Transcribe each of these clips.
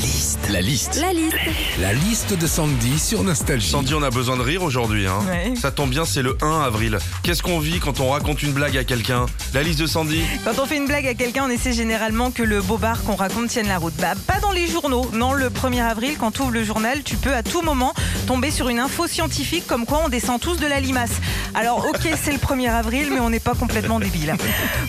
liste. La liste. La liste. La liste de Sandy sur Nostalgie. Sandy, on a besoin de rire aujourd'hui. Hein. Ouais. Ça tombe bien, c'est le 1 avril. Qu'est-ce qu'on vit quand on raconte une blague à quelqu'un? La liste de Sandy Quand on fait une blague à quelqu'un, on essaie généralement que le bobard qu'on raconte tienne la route. Bah, pas dans les journaux. Non, le 1er avril, quand tu ouvres le journal, tu peux à tout moment tomber sur une info scientifique comme quoi on descend tous de la limace. Alors, ok, c'est le 1er avril, mais on n'est pas complètement débile.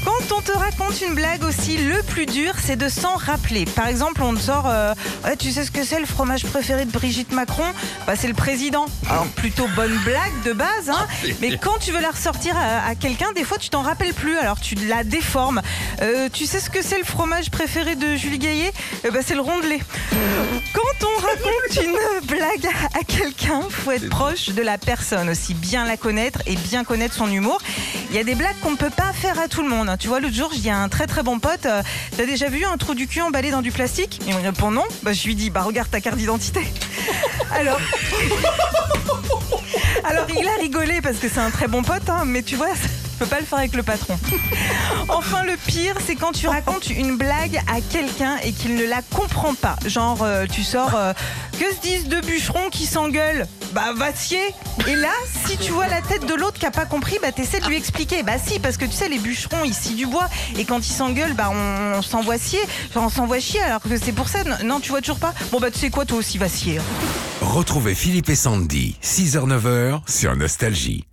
Quand on te raconte une blague aussi, le plus dur, c'est de s'en rappeler. Par exemple, on te sort euh, Ouais, Tu sais ce que c'est le fromage préféré de Brigitte Macron bah, C'est le président. Alors, plutôt bonne blague de base, hein, mais quand tu veux la ressortir à, à quelqu'un, des fois, tu t'en rappelles plus, alors tu la déformes. Euh, tu sais ce que c'est le fromage préféré de Julie Gaillet Euh, bah, C'est le rondelet. Quand on raconte une blague à quelqu'un, faut être proche de la personne aussi, bien la connaître et bien connaître son humour. Il y a des blagues qu'on ne peut pas faire à tout le monde. Tu vois, l'autre jour, à un très très bon pote, euh, t'as déjà vu un trou du cul emballé dans du plastique? Il me répond non. Bah, je lui dis, bah regarde ta carte d'identité. Alors, alors il a rigolé parce que c'est un très bon pote, hein, mais tu vois, peux pas le faire avec le patron. Enfin, le pire, c'est quand tu racontes une blague à quelqu'un et qu'il ne la comprend pas. Genre, euh, tu sors, euh, que se disent deux bûcherons qui s'engueulent? Bah, va scier Et là, si tu vois la tête de l'autre qui a pas compris, bah, t'essaies de lui expliquer. Bah, si, parce que tu sais, les bûcherons, ils scient du bois. Et quand ils s'engueulent, bah, on, on s'envoie scier. Genre, on s'envoie chier, alors que c'est pour ça. Non, tu vois toujours pas Bon, bah, tu sais quoi, toi aussi, va scier. Retrouvez Philippe et Sandy, 6h-9h sur Nostalgie.